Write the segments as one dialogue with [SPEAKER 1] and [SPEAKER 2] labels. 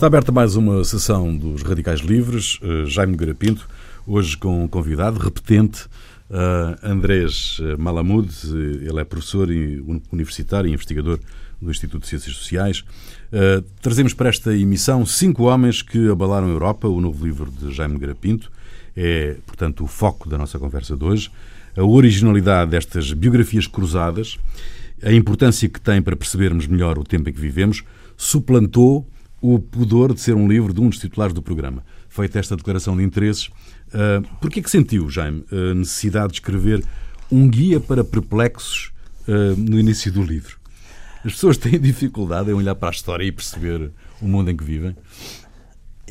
[SPEAKER 1] Está aberta mais uma sessão dos Radicais Livres. Uh, Jaime Garapinto, hoje com um convidado repetente, uh, Andrés Malamud. Ele é professor universitário e investigador do Instituto de Ciências Sociais. Trazemos para esta emissão cinco homens que abalaram a Europa, o novo livro de Jaime Garapinto. É, portanto, o foco da nossa conversa de hoje. A originalidade destas biografias cruzadas, a importância que tem para percebermos melhor o tempo em que vivemos, suplantou o pudor de ser um livro de um dos titulares do programa. Feita esta declaração de interesses, uh, por que é que sentiu, Jaime, a necessidade de escrever um guia para perplexos uh, no início do livro? As pessoas têm dificuldade em olhar para a história e perceber o mundo em que vivem?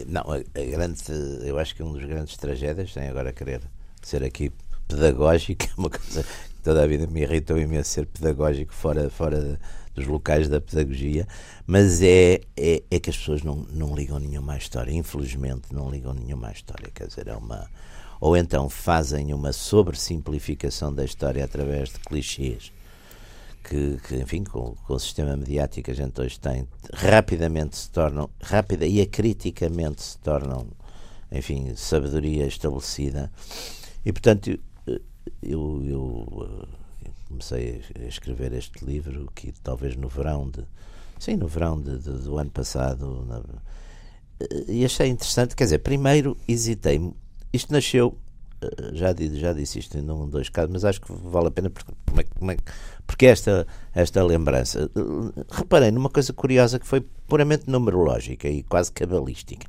[SPEAKER 2] Não, a, grande, eu acho que um dos grandes tragédias tem agora querer ser aqui pedagógico, é uma coisa que toda a vida me irritou imenso ser pedagógico fora, fora dos locais da pedagogia, mas é, é, é, que as pessoas não, não ligam nenhuma história, infelizmente não ligam nenhuma história, quer dizer, é uma ou então fazem uma sobressimplificação da história através de clichês que, que enfim, com, com, o sistema mediático que a gente hoje tem, rapidamente se tornam, rápida e acriticamente se tornam, enfim, sabedoria estabelecida. E, portanto, eu, eu, eu comecei a escrever este livro, que talvez no verão de. Sim, no verão de, de, do ano passado. Na, e achei interessante, quer dizer, primeiro hesitei. Isto nasceu eh, já, já disse isto em um dois casos, mas acho que vale a pena porque, é, é, porque esta, esta lembrança. Eh, reparei numa coisa curiosa que foi puramente numerológica e quase cabalística.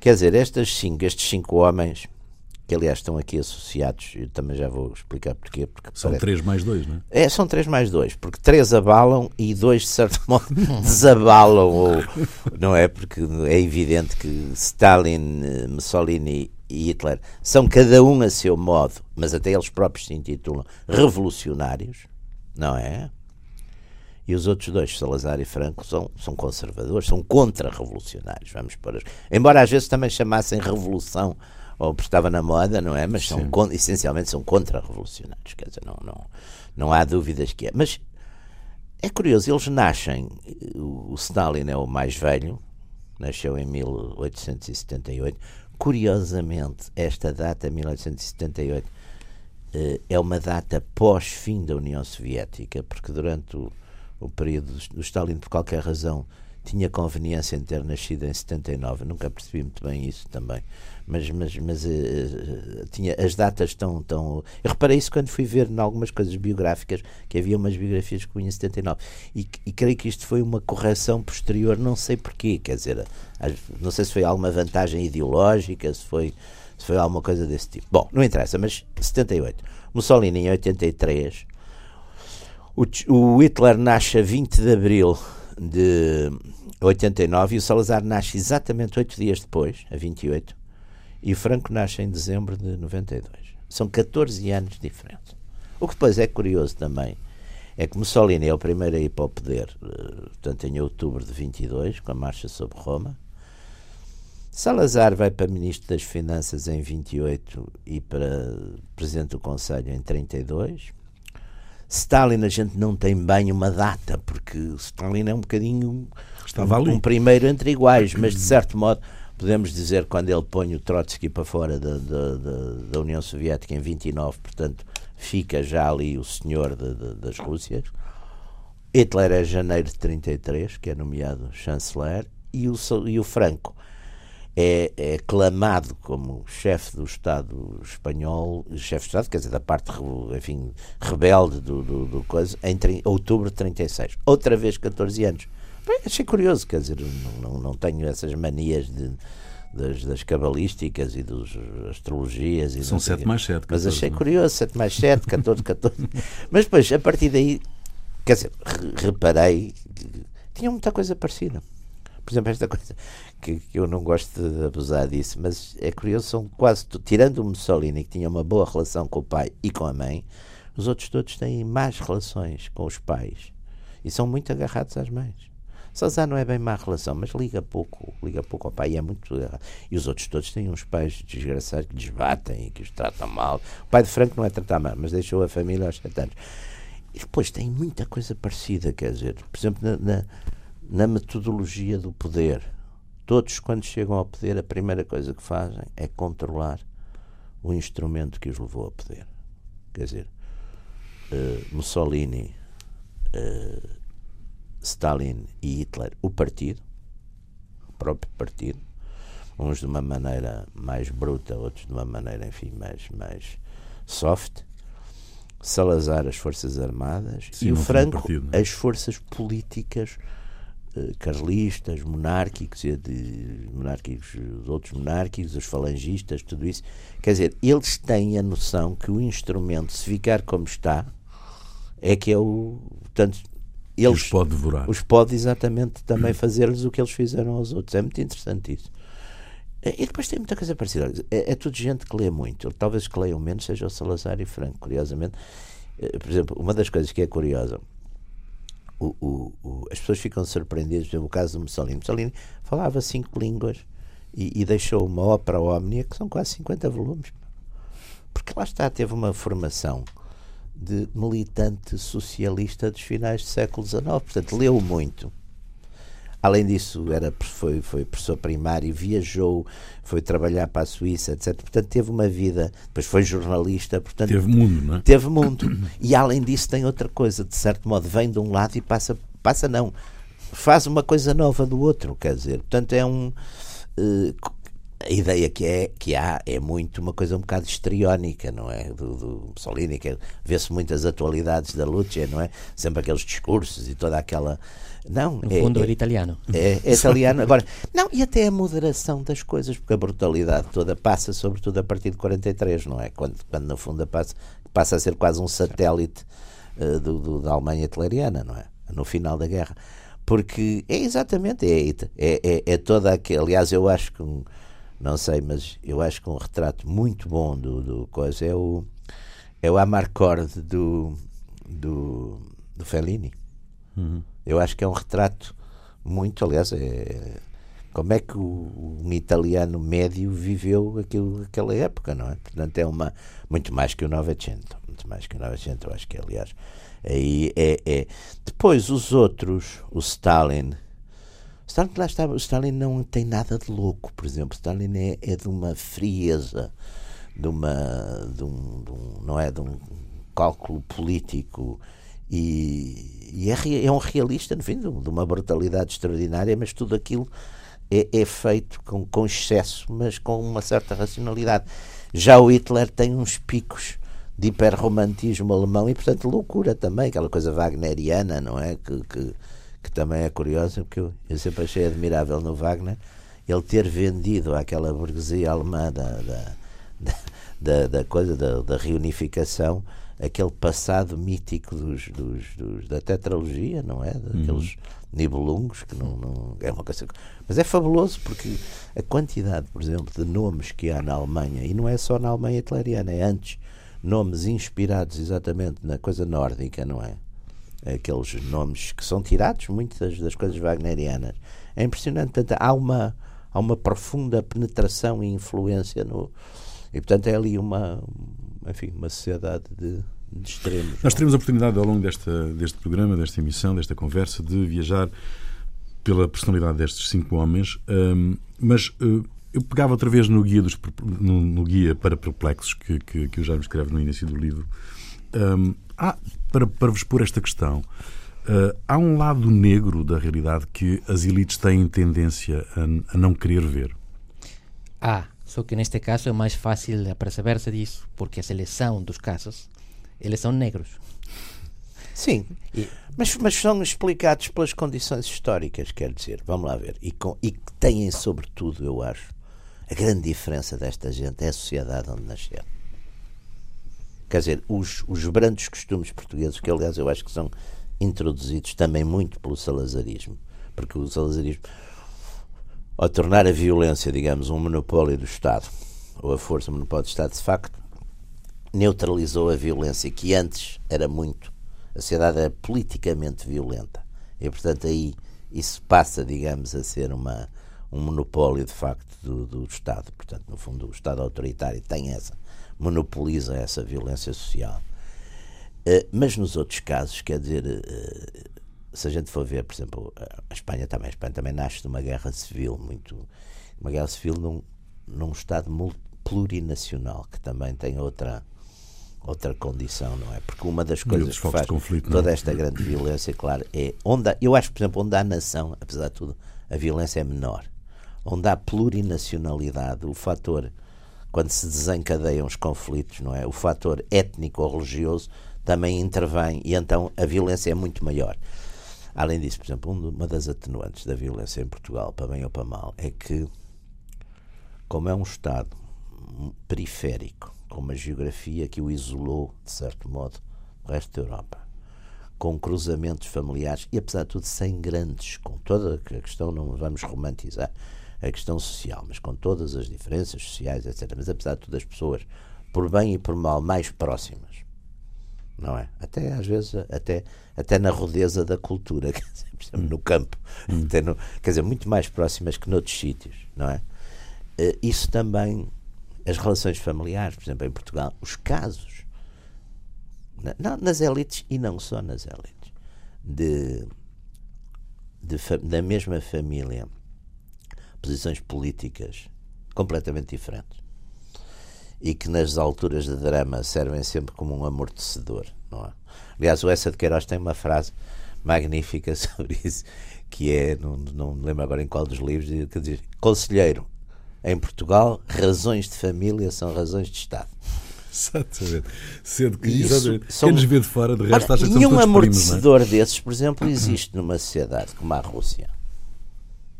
[SPEAKER 2] Quer dizer, estas cinco, estes cinco homens, que aliás estão aqui associados, eu também já vou explicar porquê. Porque
[SPEAKER 1] são parece... três mais dois, não
[SPEAKER 2] é? É, são três mais dois, porque três abalam e dois, de certo modo, desabalam, ou, não é? Porque é evidente que Stalin, eh, Mussolini e Hitler são cada um a seu modo, mas até eles próprios se intitulam revolucionários, não é? E os outros dois, Salazar e Franco, são, são conservadores, são contra-revolucionários, vamos por Embora às vezes também chamassem revolução, ou porque estava na moda, não é? Mas são, essencialmente são contra-revolucionários, quer dizer, não, não, não há dúvidas que é. Mas é curioso, eles nascem, o Stalin é o mais velho, nasceu em 1878, Curiosamente, esta data, 1878, eh, é uma data pós-fim da União Soviética, porque durante o, o período do Stalin, por qualquer razão, tinha conveniência em ter nascido em 79, nunca percebi muito bem isso também, mas, mas, mas uh, tinha, as datas estão tão. Eu reparei isso quando fui ver em algumas coisas biográficas, que havia umas biografias que punha em 79, e, e creio que isto foi uma correção posterior, não sei porquê, quer dizer, não sei se foi alguma vantagem ideológica, se foi, se foi alguma coisa desse tipo. Bom, não interessa, mas 78. Mussolini em 83. O, o Hitler nasce a 20 de abril de 89 e o Salazar nasce exatamente oito dias depois, a 28, e Franco nasce em dezembro de 92. São 14 anos de diferença. O que depois é curioso também é que Mussolini é o primeiro a ir para o poder, eh, portanto, em outubro de 22, com a marcha sobre Roma. Salazar vai para Ministro das Finanças em 28 e para Presidente do Conselho em 32. Stalin a gente não tem bem uma data, porque Stalin é um bocadinho Estava ali. um primeiro entre iguais, mas de certo modo podemos dizer quando ele põe o Trotsky para fora da, da, da, da União Soviética em 29, portanto fica já ali o senhor de, de, das Rússias. Hitler é janeiro de 33, que é nomeado chanceler, e o, e o Franco é, é clamado como chefe do Estado espanhol, chefe de Estado, quer dizer, da parte enfim, rebelde do, do, do coisa, em outubro de 36. Outra vez 14 anos. Bem, achei curioso, quer dizer, não, não, não tenho essas manias de, das, das cabalísticas e das astrologias. E
[SPEAKER 1] São 7 mais 7.
[SPEAKER 2] Mas achei não? É? curioso, 7 mais 7, 14, 14. mas depois, a partir daí, quer dizer, reparei tinha muita coisa parecida. Por exemplo, esta coisa que, que, eu não gosto de abusar disso, mas é curioso, são quase, tirando o Mussolini, que tinha uma boa relação com o pai e com a mãe, os outros todos têm más relações com os pais e são muito agarrados às mães. Salazar não é bem má relação, mas liga pouco, liga pouco ao pai e é muito agarrado. E os outros todos têm uns pais desgraçados que desbatem e que os tratam mal. O pai de Franco não é tratar mal, mas deixou a família aos sete anos. E depois tem muita coisa parecida, quer dizer, por exemplo, na, na, na metodologia do poder todos, quando chegam ao poder, a primeira coisa que fazem é controlar o instrumento que os levou ao poder. Quer dizer, uh, Mussolini, uh, Stalin e Hitler, o partido, o próprio partido, uns de uma maneira mais bruta, outros de uma maneira, enfim, mais, mais soft. Salazar, as Forças Armadas, Sim, e o Franco, partido, é? as forças políticas carlistas, monárquicos, de monárquicos, os outros monárquicos, os falangistas, tudo isso. Quer dizer, eles têm a noção que o instrumento, se ficar como está, é que é o. Portanto, eles,
[SPEAKER 1] os pode devorar.
[SPEAKER 2] Os pode exatamente também fazer-lhes o que eles fizeram aos outros. É muito interessante isso. E depois tem muita coisa parecida. É, é tudo gente que lê muito. Talvez que leiam menos seja o Salazar e Franco, curiosamente. Eh, por exemplo, uma das coisas que é curiosa o, o, o, as pessoas ficam surpreendidas, por exemplo, o caso do Mussolini. Mussolini falava cinco línguas e, e deixou uma ópera ómnia que são quase 50 volumes. Porque lá está, teve uma formação de militante socialista dos finais do século XIX, portanto, leu muito Além disso, era, foi, foi professor primário, viajou, foi trabalhar para a Suíça, etc. Portanto, teve uma vida. Depois foi jornalista. Portanto,
[SPEAKER 1] teve mundo, não é?
[SPEAKER 2] Teve mundo. E além disso, tem outra coisa. De certo modo, vem de um lado e passa. Passa, não. Faz uma coisa nova do outro, quer dizer. Portanto, é um. Uh, a ideia que, é, que há é muito uma coisa um bocado histriónica, não é? Do, do Mussolini, que vê-se muitas atualidades da luta, não é? Sempre aqueles discursos e toda aquela não,
[SPEAKER 3] no é, fundo é, era italiano.
[SPEAKER 2] É, é italiano. Agora, não, e até a moderação das coisas, porque a brutalidade toda passa, sobretudo a partir de 43, não é? Quando, quando no fundo passa, passa a ser quase um satélite uh, do, do, da Alemanha hitleriana, não é? No final da guerra. Porque é exatamente, é, é, é, é toda aquela. Aliás, eu acho que, um, não sei, mas eu acho que um retrato muito bom do, do coisa é o, é o Amarcord do, do, do Fellini. Uhum. Eu acho que é um retrato muito, aliás, é, como é que o, um italiano médio viveu aquilo, aquela época, não é? Portanto, é uma muito mais que o Novecento, muito mais que o Novecento, eu acho que, aliás, aí é, é. Depois os outros, o Stalin, Stalin lá estava, Stalin não tem nada de louco, por exemplo, Stalin é, é de uma frieza, de uma, de um, de um, não é, de um cálculo político e, e é, é, um realista, no fim, de uma brutalidade extraordinária, mas tudo aquilo é, é, feito com, com excesso, mas com uma certa racionalidade. Já o Hitler tem uns picos de hiperromantismo alemão e, portanto, loucura também, aquela coisa wagneriana, não é? Que, que, que também é curiosa, porque eu, eu, sempre achei admirável no Wagner ele ter vendido àquela burguesia alemã da, da, da, da coisa da, da reunificação aquele passado mítico dos, dos, dos, da tetralogia, não é? Daqueles uhum. nibelungos, que não, não, é uma coisa. Mas é fabuloso porque a quantidade, por exemplo, de nomes que há na Alemanha, e não é só na Alemanha hitleriana, é antes, nomes inspirados exatamente na coisa nórdica, não é? Aqueles nomes que são tirados muitas das coisas wagnerianas. É impressionante. Portanto, há uma, há uma profunda penetração e influência no. E portanto é ali uma, enfim, uma sociedade de, de extremos.
[SPEAKER 1] Nós teremos a oportunidade ao longo desta, deste programa, desta emissão, desta conversa, de viajar pela personalidade destes cinco homens, um, mas uh, eu pegava outra vez no guia, dos, no, no guia para perplexos que, que, que o Jaime escreve no início do livro. Um, há, para, para vos pôr esta questão, uh, há um lado negro da realidade que as elites têm tendência a, a não querer ver.
[SPEAKER 3] Ah, só que neste caso é mais fácil aperceber-se disso, porque a seleção dos casos, eles são negros.
[SPEAKER 2] Sim, e, mas, mas são explicados pelas condições históricas, quer dizer, vamos lá ver, e, com, e que têm, sobretudo, eu acho, a grande diferença desta gente é a sociedade onde nasceram. Quer dizer, os, os brandos costumes portugueses, que aliás eu acho que são introduzidos também muito pelo salazarismo, porque o salazarismo ao tornar a violência, digamos, um monopólio do Estado, ou a força monopólio do Estado, de facto, neutralizou a violência que antes era muito. A sociedade era politicamente violenta. E, portanto, aí isso passa, digamos, a ser uma, um monopólio, de facto, do, do Estado. Portanto, no fundo, o Estado autoritário tem essa, monopoliza essa violência social. Uh, mas nos outros casos, quer dizer, uh, se a gente for ver, por exemplo, a Espanha também, a Espanha também nasce de uma guerra civil muito, uma guerra civil num, num estado plurinacional que também tem outra outra condição, não é? Porque uma das coisas que faz conflito, toda é? esta grande violência, claro, é onde há, eu acho, por exemplo, onde há nação, apesar de tudo, a violência é menor. Onde há plurinacionalidade, o fator quando se desencadeiam os conflitos, não é? O fator étnico ou religioso também intervém e então a violência é muito maior. Além disso, por exemplo, uma das atenuantes da violência em Portugal, para bem ou para mal, é que, como é um Estado periférico, com uma geografia que o isolou, de certo modo, do resto da Europa, com cruzamentos familiares e, apesar de tudo, sem grandes, com toda a questão, não vamos romantizar, a questão social, mas com todas as diferenças sociais, etc. Mas apesar de tudo, as pessoas, por bem e por mal, mais próximas, não é? Até às vezes, até, até na rudeza da cultura, quer dizer, no campo, hum. no, quer dizer, muito mais próximas que noutros sítios, não é? Eh, isso também, as relações familiares, por exemplo, em Portugal, os casos, na, nas elites e não só nas elites, de, de, da mesma família posições políticas completamente diferentes e que nas alturas de drama servem sempre como um amortecedor, não é? Aliás, o Essa de Queiroz tem uma frase magnífica sobre isso, que é, não, não me lembro agora em qual dos livros, que diz, conselheiro, em Portugal, razões de família são razões de Estado.
[SPEAKER 1] Exatamente. Sendo que, exatamente, são... quem nos vê de fora, de resto, acha que
[SPEAKER 2] Nenhum amortecedor primos, é? desses, por exemplo, existe numa sociedade como a Rússia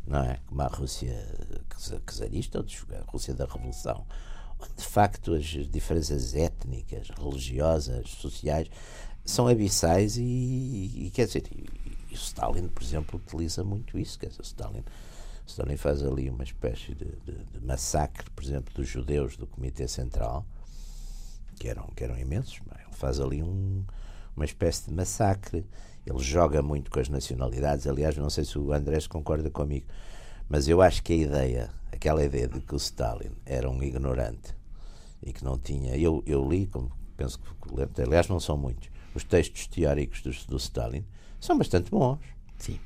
[SPEAKER 2] não é? Como a Rússia czarista ou a Rússia da Revolução, onde de facto as diferenças étnicas, religiosas, sociais são abissais e, e quer dizer, e, Stalin, por exemplo, utiliza muito isso, quer dizer, Stalin, Stalin faz ali uma espécie de, de, de massacre, por exemplo, dos judeus do Comitê Central, que eram, que eram imensos, ele faz ali um, uma espécie de massacre. Ele joga muito com as nacionalidades. Aliás, não sei se o Andrés concorda comigo, mas eu acho que a ideia, aquela ideia de que o Stalin era um ignorante e que não tinha. Eu, eu li, como penso que. Aliás, não são muitos. Os textos teóricos do, do Stalin são bastante bons.
[SPEAKER 3] Sim.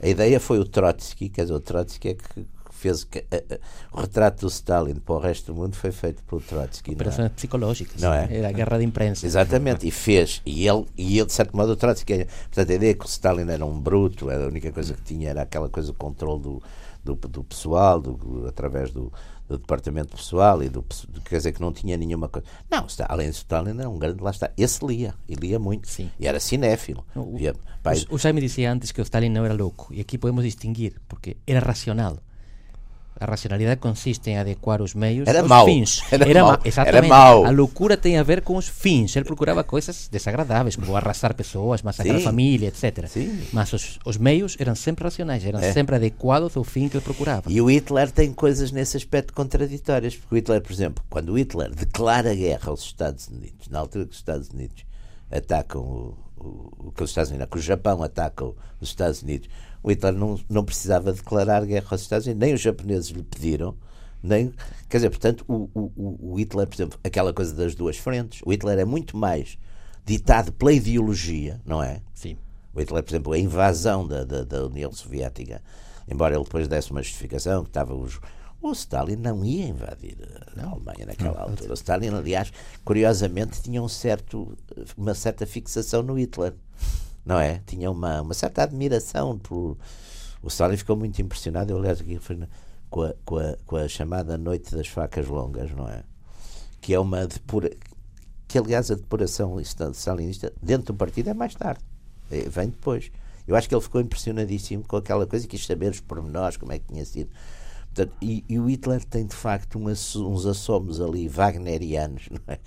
[SPEAKER 2] A ideia foi o Trotsky, quer dizer, o Trotsky é que fez que, uh, uh, o retrato do Stalin para o resto do mundo foi feito pelo Trotsky.
[SPEAKER 3] Operações é? psicológicas. Não é? Era a guerra de imprensa.
[SPEAKER 2] Exatamente, e fez. E ele, e ele de certo modo, o Trotsky. Portanto, a ideia que o Stalin era um bruto, era a única coisa que tinha era aquela coisa do controle do, do, do pessoal, do, através do, do departamento pessoal e do, quer dizer que não tinha nenhuma coisa. Não, além de Stalin era um grande, lá está. Esse lia, e lia muito.
[SPEAKER 3] Sim.
[SPEAKER 2] E era cinéfilo.
[SPEAKER 3] O, Via, pai, o, o Jaime dizia antes que o Stalin não era louco, e aqui podemos distinguir, porque era racional. A racionalidade consiste em adequar os meios
[SPEAKER 2] era
[SPEAKER 3] aos
[SPEAKER 2] mau.
[SPEAKER 3] fins.
[SPEAKER 2] Era, era mau.
[SPEAKER 3] Exatamente.
[SPEAKER 2] Era mau.
[SPEAKER 3] A loucura tem a ver com os fins. Ele procurava coisas desagradáveis, como arrastar pessoas, massacrar Sim. família, etc.
[SPEAKER 2] Sim.
[SPEAKER 3] Mas os, os, meios eram sempre racionais, eram é. sempre adequados ao fim que ele procurava.
[SPEAKER 2] E o Hitler tem coisas nesse aspecto contraditórias. Porque o Hitler, por exemplo, quando o Hitler declara guerra aos Estados Unidos, na altura que os Estados Unidos atacam o, o que os Estados Unidos, que o Japão ataca os Estados Unidos, o Hitler não, não precisava declarar guerra aos Estados Unidos, nem os japoneses lhe pediram, nem, quer dizer, portanto, o, o, o Hitler, por exemplo, aquela coisa das duas frentes, o Hitler é muito mais ditado pela ideologia, não é?
[SPEAKER 3] Sim.
[SPEAKER 2] O Hitler, por exemplo, a invasão da, da, da União Soviética, embora ele depois desse uma justificação que estava os o Stalin não ia invadir a Alemanha naquela não, altura. O Stalin, aliás, curiosamente, tinha um certo, uma certa fixação no Hitler não é? Tinha uma, uma certa admiração por. O Stalin ficou muito impressionado, eu aliás aqui com a, com, a, com a chamada Noite das Facas Longas, não é? Que é uma depura, que aliás a depuração stalinista dentro do partido é mais tarde, é, vem depois. Eu acho que ele ficou impressionadíssimo com aquela coisa e quis saber os pormenores, como é que tinha sido. Portanto, e, e, o Hitler tem de facto uns, assomos ali wagnerianos, é?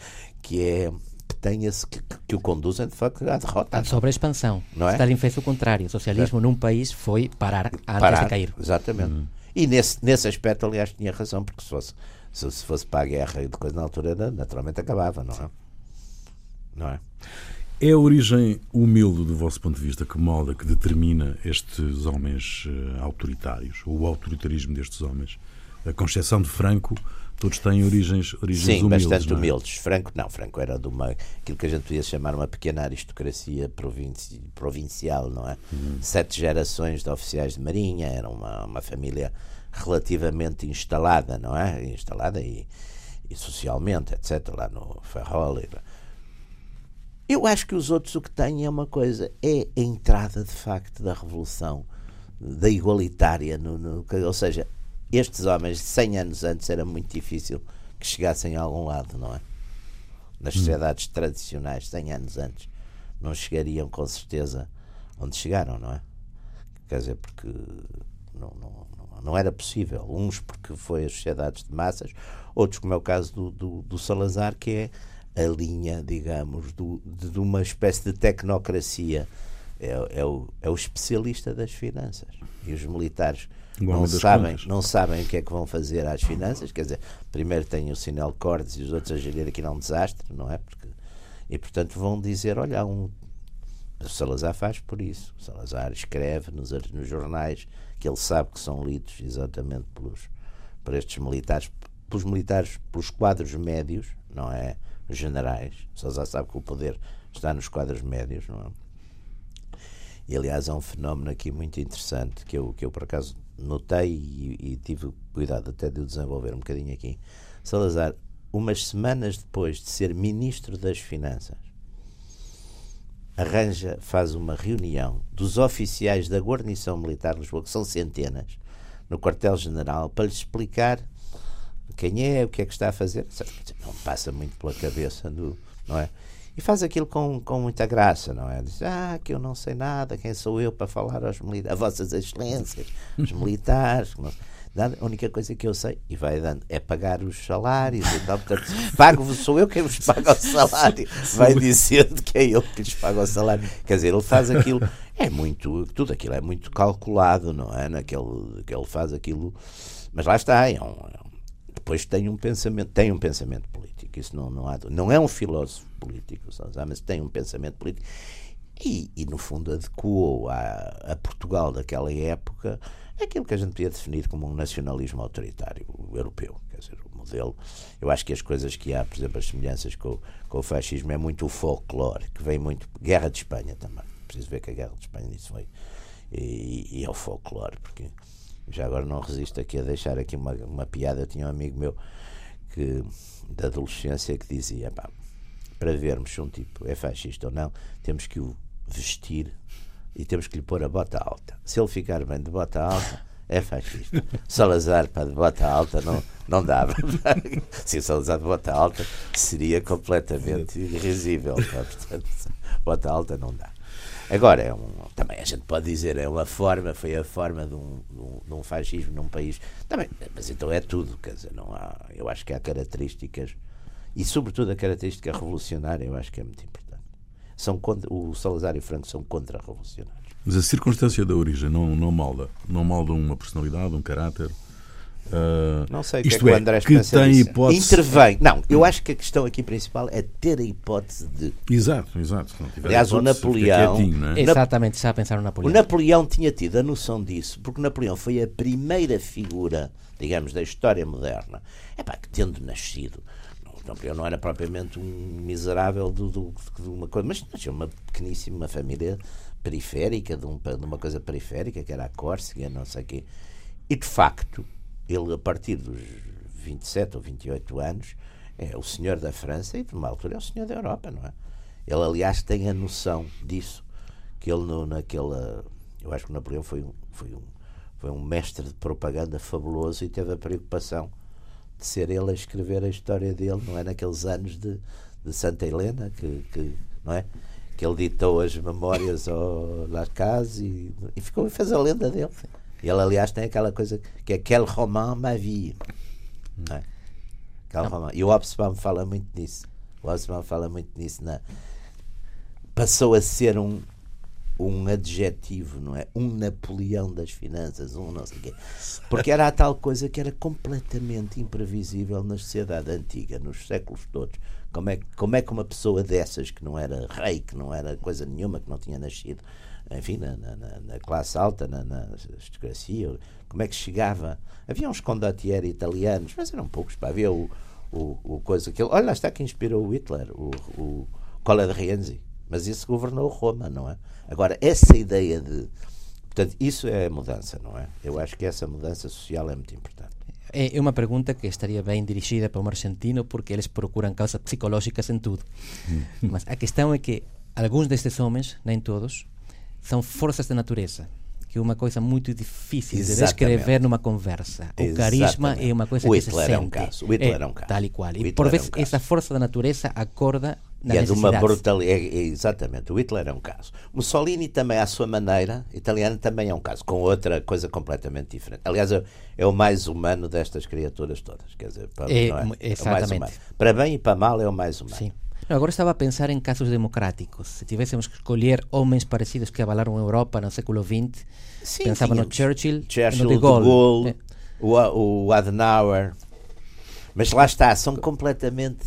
[SPEAKER 2] que é que, tem esse, que, que o conduzem de facto à derrota.
[SPEAKER 3] Sobre a expansão. Não é? Stalin fez o contrário. O socialismo é. num país foi parar antes parar, de cair.
[SPEAKER 2] Exatamente. Hum. E nesse, nesse aspecto, aliás, tinha razão, porque se fosse, se, se fosse para a guerra e depois na altura, naturalmente acabava, não é? Não é?
[SPEAKER 1] É a origem humilde do vosso ponto de vista que molda, que determina estes homens uh, autoritários, ou o autoritarismo destes homens? A concepção de Franco Todos têm origens, origens
[SPEAKER 2] Sim,
[SPEAKER 1] humildes.
[SPEAKER 2] bastante
[SPEAKER 1] não é?
[SPEAKER 2] humildes. Franco, não, Franco era de uma, aquilo que a gente podia chamar uma pequena aristocracia provinci, provincial, não é?
[SPEAKER 1] Uhum.
[SPEAKER 2] Sete gerações de oficiais de marinha, era uma, uma família relativamente instalada, não é? Instalada e, e socialmente, etc., lá no Ferrol. Eu acho que os outros o que têm é uma coisa, é a entrada de facto da revolução, da igualitária, no, no- ou seja, estes homens 100 anos antes era muito difícil que chegassem a algum lado, não é? Nas sociedades tradicionais, 100 anos antes, não chegariam com certeza onde chegaram, não é? Quer dizer, porque não, não, não- não era possível. Uns porque foi as sociedades de massas, outros, como é o caso do, do, do Salazar, que é a linha, digamos, do, de, de uma espécie de tecnocracia. É, é, o, é o especialista das finanças. E os militares não sabem,
[SPEAKER 1] contas.
[SPEAKER 2] não sabem o que é que vão fazer às finanças. Quer dizer, primeiro têm o sinal cordes e os outros a gerir aquilo é um desastre, não é? Porque, e portanto vão dizer: olha, um, o Salazar faz por isso. O Salazar escreve nos, nos jornais que ele sabe que são lidos exatamente pelos, por estes militares, pelos militares, pelos quadros médios, não é? Os generais. O Salazar sabe que o poder está nos quadros médios, não é? E aliás, há um fenómeno aqui muito interessante que eu, que eu por acaso notei e, e tive cuidado até de o desenvolver um bocadinho aqui. Salazar, umas semanas depois de ser ministro das Finanças, arranja, faz uma reunião dos oficiais da guarnição militar de Lisboa, que são centenas, no quartel-general, para lhes explicar quem é, o que é que está a fazer. Não passa muito pela cabeça do. Não é? E faz aquilo com, com muita graça, não é? Diz, ah, que eu não sei nada, quem sou eu para falar aos militares, a vossas excelências, os militares. nada, A única coisa que eu sei, e vai dando, é pagar os salários e tal. Portanto, pago, sou eu quem vos paga o salário. Vai dizendo que é ele que lhes paga o salário. Quer dizer, ele faz aquilo, é muito, tudo aquilo é muito calculado, não é? Naquele, que ele faz aquilo. Mas lá está, é um, é um- depois tem um pensamento, tem um pensamento político, isso não, não há. Não é um filósofo político, mas tem um pensamento político e, e, no fundo adequou a, a Portugal daquela época aquilo que a gente podia definir como um nacionalismo autoritário europeu, quer dizer, o modelo. Eu acho que as coisas que há, por exemplo, as semelhanças com, com o fascismo é muito o folclore, que vem muito. Guerra de Espanha também. Preciso ver que a Guerra de Espanha nisso foi. E, e é o folclore, porque já agora não resisto aqui a deixar aqui uma, uma piada. Eu tinha um amigo meu que, da adolescência que dizia: pá, para vermos se um tipo é fascista ou não, temos que o vestir e temos que lhe pôr a bota alta. Se ele ficar bem de bota alta, é fascista. Salazar para de bota alta não, não dava. Se o Salazar de bota alta seria completamente irrisível. Portanto, bota alta não dá. Agora, é um, também a gente pode dizer, é uma forma, foi a forma de um, de um, fascismo num país. Também, mas então é tudo, quer dizer, não há, eu acho que há características, e sobretudo a característica revolucionária, eu acho que é muito importante. São contra, o Salazar e o Franco são contra-revolucionários.
[SPEAKER 1] Mas a circunstância da origem não, não molda. Não molda uma personalidade, um caráter. Ah,
[SPEAKER 2] Não sei o que é
[SPEAKER 1] isto
[SPEAKER 2] que o
[SPEAKER 1] é,
[SPEAKER 2] André
[SPEAKER 1] que
[SPEAKER 2] pensa
[SPEAKER 1] tem hipótese.
[SPEAKER 2] Intervém. Não, eu acho que a questão aqui principal é ter a hipótese de.
[SPEAKER 1] Exato, exato. Se não tiver
[SPEAKER 2] Aliás, o Napoleão-
[SPEAKER 1] quietinho, não é?
[SPEAKER 3] Exatamente, estaba a pensar no
[SPEAKER 2] O
[SPEAKER 3] Napoleón.
[SPEAKER 2] Napoleão tinha tido a noção disso, porque o Napoleão foi a primeira figura, digamos, da história moderna. É pá, que tendo nascido. O Napoleão não era propriamente um miserável do, do- de uma coisa, mas nasceu uma pequeníssima família periférica, de, um- de uma coisa periférica, que era a Córcega, não sei o quê. E de facto, ele a partir dos 27 ou 28 anos é o senhor da França e de uma altura é o senhor da Europa, não é? Ele, aliás, tem a noção disso, que ele no, naquela. Eu acho que Napoleão foi um, foi, um, foi um mestre de propaganda fabuloso e teve a preocupação de ser ele a escrever a história dele, não é? Naqueles anos de, de Santa Helena, que, que, não é? que ele ditou as memórias ao Lacaz e, e ficou fez a lenda dele. E ele, aliás, tem aquela coisa que é Quel roman ma vie. Não é? Quel roman. E o Hobsbawm fala muito nisso. O Hobsbawm fala muito nisso. Na... Passou a ser um, um adjetivo, não é? Um Napoleão das finanças, um não sei o quê. Porque era a tal coisa que era completamente imprevisível na sociedade antiga, nos séculos todos. Como é, como é que uma pessoa dessas, que não era rei, que não era coisa nenhuma, que não tinha nascido enfim, na, na, na classe alta, na, na, aristocracia, como é que chegava. Havia uns condottieri italianos, mas eram poucos. Pá. Havia o, o, o coisa que. Olha, lá está que inspirou o Hitler, o, o Cola de Rienzi. Mas isso governou Roma, não é? Agora, essa ideia de. Portanto, isso é a mudança, não é? Eu acho que essa mudança social é muito importante.
[SPEAKER 3] É uma pergunta que estaria bem dirigida para um argentino porque eles procuram causas psicológicas em tudo. Mas a questão é que alguns destes homens, nem todos, são forças da natureza que é uma coisa muito difícil Exatamente. de descrever numa conversa. O Exatamente. carisma é uma coisa que se
[SPEAKER 2] é um caso. O Hitler é, é um caso.
[SPEAKER 3] Tal e qual. E por vezes é um essa força da natureza acorda na
[SPEAKER 2] e é de uma brutalidade. É, é, exatamente. O Hitler é um caso. Mussolini também, à sua maneira, italiano também é um caso, com outra coisa completamente diferente. Aliás, é, é o mais humano destas criaturas todas. Quer dizer, para,
[SPEAKER 3] é,
[SPEAKER 2] é?
[SPEAKER 3] Exatamente.
[SPEAKER 2] para bem e para mal é o mais humano.
[SPEAKER 3] Sim. Agora estava a pensar em casos democráticos. Se tivéssemos que escolher homens parecidos que avalaram a Europa no século XX, Sim, pensava no Churchill,
[SPEAKER 2] Churchill
[SPEAKER 3] no de Gaulle, de
[SPEAKER 2] Gaulle é. o, o Adenauer. Mas lá está, são completamente.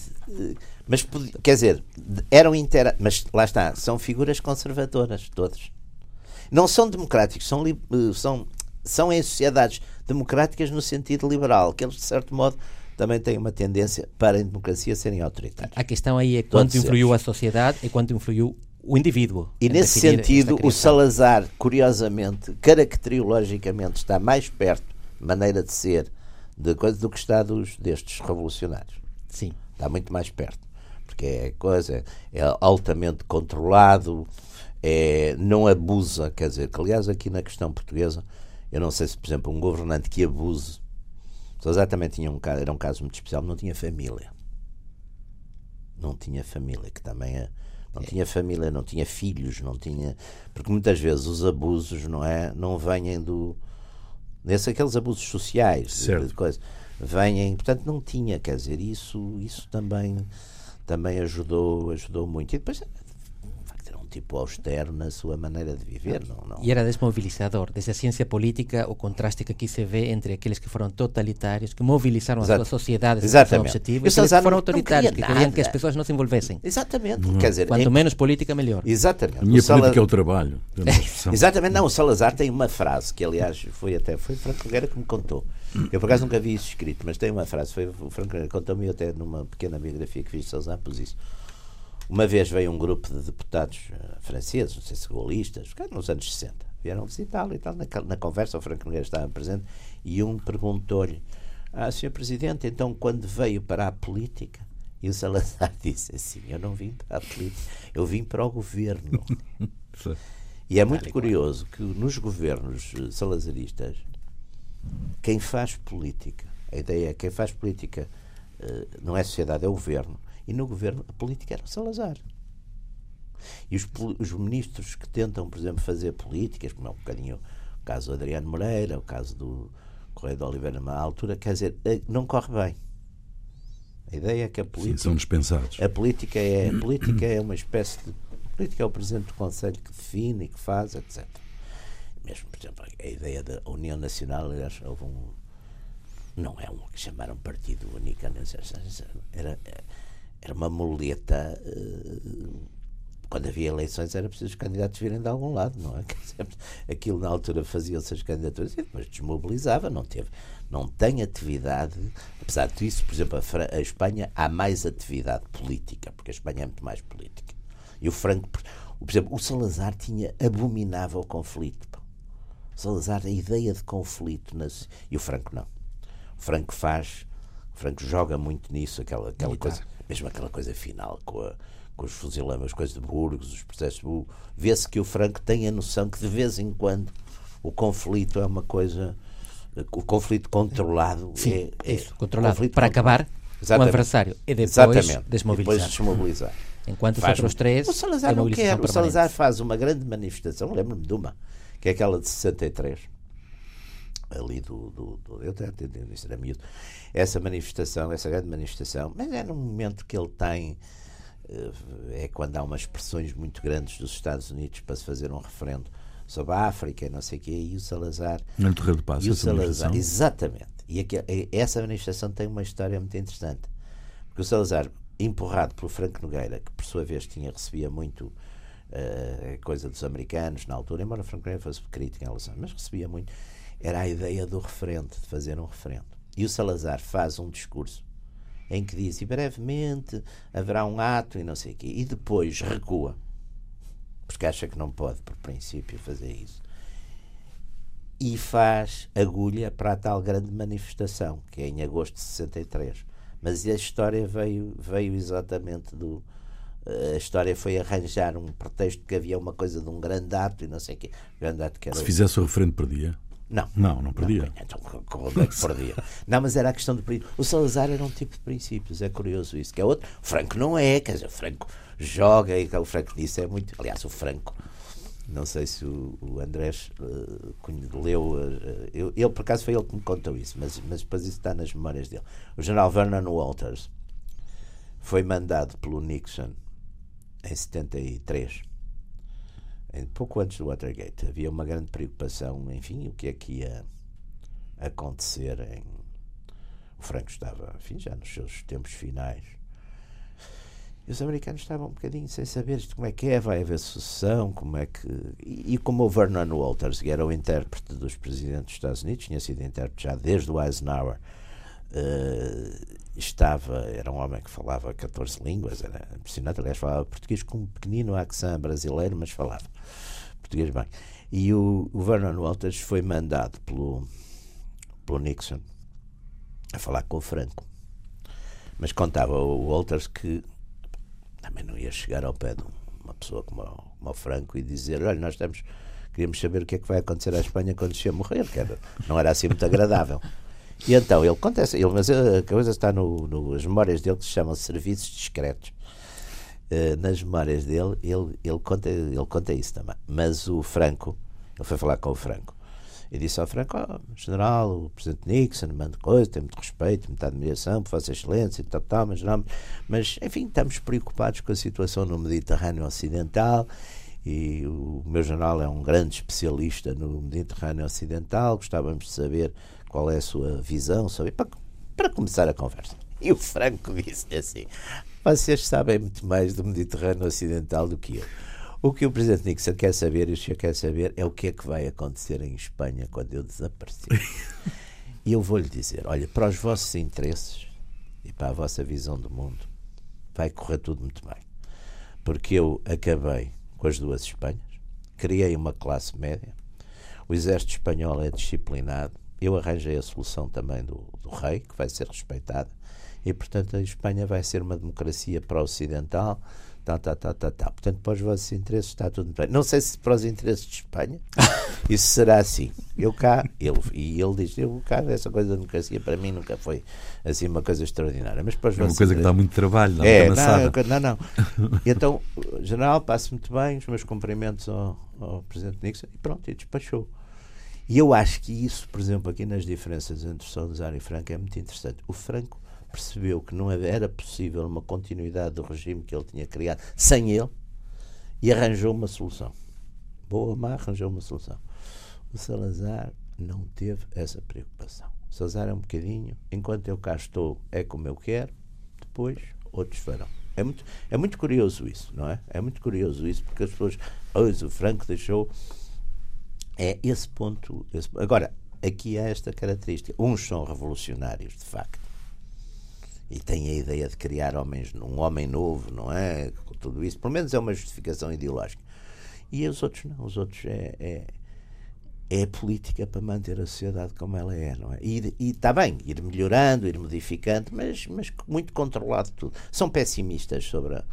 [SPEAKER 2] Mas quer dizer, eram inter... mas lá está, são figuras conservadoras, todos. Não são democráticos, são, li... Eh, são, são em sociedades democráticas no sentido liberal, que eles, de certo modo, também têm uma tendência para a democracia serem autoritários.
[SPEAKER 3] A questão aí é quanto influiu a sociedade e quanto influiu o indivíduo.
[SPEAKER 2] E nesse sentido, o Salazar, curiosamente, caracteriologicamente, está mais perto, maneira de ser, de coisa do que está dos, destes revolucionários.
[SPEAKER 3] Sim.
[SPEAKER 2] Está muito mais perto. Porque é coisa, é altamente controlado, é, não abusa, quer dizer, que aliás aqui na questão portuguesa, eu não sei se, por exemplo, um governante que abuse, Salazar também tinha um caso, era um caso muito especial, não tinha família. Não tinha família, que também é não tinha família, não tinha filhos, não tinha. Porque muitas vezes os abusos, não é? Não vêm do. Nesse, aqueles abusos sociais, certo. de coisa, vêm, portanto não tinha, quer dizer, isso, isso também, também ajudou, ajudou muito. E depois tipo austero na sua maneira de viver. Não, não.
[SPEAKER 3] E era desmobilizador. Desde a ciência política, o contraste que aqui se vê entre aqueles que foram totalitários, que mobilizaram Exato. as suas sociedades
[SPEAKER 2] Exatamente.
[SPEAKER 3] objetivo, e aqueles que foram autoritários, que queriam que as pessoas não se envolvessem.
[SPEAKER 2] Exatamente. Uhum. Quer dizer,
[SPEAKER 3] Quanto menos política, melhor.
[SPEAKER 2] Exatamente.
[SPEAKER 1] A minha política é o trabalho.
[SPEAKER 2] Exatamente. Não, o Salazar tem uma frase que, aliás, foi até foi Franco Nogueira que me contou. Eu, por acaso, nunca vi isso escrito, mas tem uma frase. Foi o Franco Nogueira contou-me até numa pequena biografia que fiz de Salazar, pus isso. Uma vez veio um grupo de deputados uh, franceses, não sei se gaullistas, nos anos 60, vieram visitá-lo e tal. Na, na, conversa, o Franco Nogueira estava presente e um perguntou-lhe: Ah, Sr. Presidente, então quando veio para a política? E o Salazar disse assim: Eu não vim para a política, eu vim para o governo. e é muito curioso que nos governos eh, salazaristas, quem faz política, a ideia é que quem faz política uh, não é a sociedade, é o governo e no governo a política era Salazar. E os, os ministros que tentam, por exemplo, fazer políticas, como é um bocadinho o caso do Adriano Moreira, o caso do Correio de Oliveira, na altura, quer dizer, eh, não corre bem. A ideia é que a política.
[SPEAKER 1] Sim, são dispensados.
[SPEAKER 2] A política é, a política é uma espécie de. A política é o presidente do Conselho que define e que faz, etc. Mesmo, por exemplo, a ideia da União Nacional, aliás, houve um. Não é um que chamaram Partido Único, era, era uma muleta. Uh, quando havia eleições era preciso os candidatos virem de algum lado, não é? Aquilo na altura faziam-se as candidaturas e depois desmobilizava, não teve, não tem atividade, apesar disso, por exemplo, a, a, Espanha há mais atividade política, porque a Espanha é muito mais política. E o Franco, por exemplo, o Salazar tinha abominável conflito. O Salazar, a ideia de conflito, nas, e o Franco não. O Franco faz, o Franco joga muito nisso, aquela, aquela coisa mesmo aquela coisa final com, a, com os fuzilamas, coisas de Burgos, os processos de Burgos, vê-se que o Franco tem a noção que de vez em quando o conflito é uma coisa. O conflito controlado
[SPEAKER 3] Sim,
[SPEAKER 2] é, é
[SPEAKER 3] isso, controlado para controlado. acabar Exatamente. o adversário e depois Exatamente. desmobilizar.
[SPEAKER 2] Depois desmobilizar.
[SPEAKER 3] Enquanto faz os outros três.
[SPEAKER 2] O Salazar não quer. O Salazar faz uma grande manifestação, lembro-me de uma, que é aquela de 63 ali do, do, do eu até isso era miúdo, essa manifestação, essa grande manifestação, mas é num momento que ele tem eh, é quando há umas pressões muito grandes dos Estados Unidos para se fazer um referendo sobre a África e não sei o quê, e o Salazar
[SPEAKER 1] no Terreiro de Paz,
[SPEAKER 2] e o Salazar, exatamente. E aqui, essa manifestação tem uma história muito interessante porque o Salazar empurrado pelo Franco Nogueira que por sua vez tinha recebia muito uh, coisa dos americanos na altura, embora Franco fosse crítico em relação, mas recebia muito, era a ideia do referente, de fazer um referendo. E o Salazar faz um discurso em que diz, e brevemente haverá um ato e não sei o quê, e depois recua, porque acha que não pode, por princípio, fazer isso. E faz agulha para a tal grande manifestação, que é em agosto de 63. Mas a história veio, veio exatamente do, a história foi arranjar um pretexto que havia uma coisa de um grande ato e não sei o quê. Grande ato que era
[SPEAKER 1] Se fizesse o referendo, perdia?
[SPEAKER 2] Não.
[SPEAKER 1] Não, não perdia. Não,
[SPEAKER 2] então, como é que perdia? não, mas era a questão do princípio. O Salazar era um tipo de princípios, é curioso isso. Que é outro. O Franco não é, quer dizer, o Franco joga e o Franco nisso é muito. Aliás, o Franco. Não sei se o, o Andrés uh, leu. Uh, eu, ele, por acaso, foi ele que me contou isso, mas, mas depois isso está nas memórias dele. O general Vernon Walters foi mandado pelo Nixon em 73, em, pouco antes do Watergate. Havia uma grande preocupação, enfim, o que é que ia acontecer em. O Franco estava, enfim, já nos seus tempos finais. E os americanos estavam um bocadinho sem saber isto, como é que é, vai haver sucessão, como é que. E, e, como o Vernon Walters, que era o intérprete dos presidentes dos Estados Unidos, tinha sido intérprete já desde o Eisenhower, uh, estava, era um homem que falava 14 línguas, era impressionante, aliás, falava português com um pequenino accent brasileiro, mas falava português bem. E o, o Vernon Walters foi mandado pelo, pelo Nixon a falar com o Franco. Mas contava o Walters que também não ia chegar ao pé de uma pessoa como, como o Franco e dizer: Olha, nós estamos, queríamos saber o que é que vai acontecer à Espanha quando se morrer, que era, não era assim muito agradável. E então ele conta, ele, mas a coisa está no, no, memórias dele que se chamam serviços discretos. Uh, nas memórias dele, ele, ele, conta, ele conta isso também. Mas o Franco, ele foi falar com o Franco e disse ao Franco: oh, General, o Presidente Nixon manda coisa, tem muito respeito, muita admiração por Vossa Excelência e tal, tal, mas, não, mas enfim, estamos preocupados com a situação no Mediterrâneo Ocidental. E o meu general é um grande especialista no Mediterrâneo Ocidental. Gostávamos de saber qual é a sua visão sobre. Para, para começar a conversa. E o Franco disse assim: vocês sabem muito mais do Mediterrâneo Ocidental do que eu. O que o Presidente Nixon quer saber, e o senhor quer saber, é o que é que vai acontecer em Espanha quando eu desaparecer. e eu vou-lhe dizer: olha, para os vossos interesses e para a vossa visão do mundo, vai correr tudo muito bem. Porque eu acabei com as duas Espanhas, criei uma classe média, o exército espanhol é disciplinado, eu arranjei a solução também do, do rei, que vai ser respeitada, e portanto a Espanha vai ser uma democracia pró-ocidental. Tá, tá, tá, tá, tá. Portanto, para os vossos interesses está tudo bem. Não sei se para os interesses de Espanha isso será assim. Eu cá, ele, e ele diz: Eu cá, essa coisa da democracia para mim nunca foi assim uma coisa extraordinária. Mas para os
[SPEAKER 1] é uma coisa que dá muito trabalho,
[SPEAKER 2] não é? Não, não, não. E então, general, passe muito bem, os meus cumprimentos ao, ao Presidente Nixon e pronto, e despachou. E eu acho que isso, por exemplo, aqui nas diferenças entre Salazar e Franco é muito interessante. O Franco percebeu que não era possível uma continuidade do regime que ele tinha criado sem ele e arranjou uma solução. Boa má, arranjou uma solução. O Salazar não teve essa preocupação. O Salazar é um bocadinho, enquanto eu cá estou, é como eu quero, depois outros farão. É muito, é muito curioso isso, não é? É muito curioso isso, porque as pessoas. Hoje o Franco deixou é esse ponto. Esse, agora, aqui há esta característica. Uns são revolucionários, de facto, e têm a ideia de criar homens, um homem novo, não é? Com tudo isso. Pelo menos é uma justificação ideológica. E os outros não. Os outros é, é, é política para manter a sociedade como ela é, não é? E está bem, ir melhorando, ir modificando, mas, mas muito controlado tudo. São pessimistas sobre a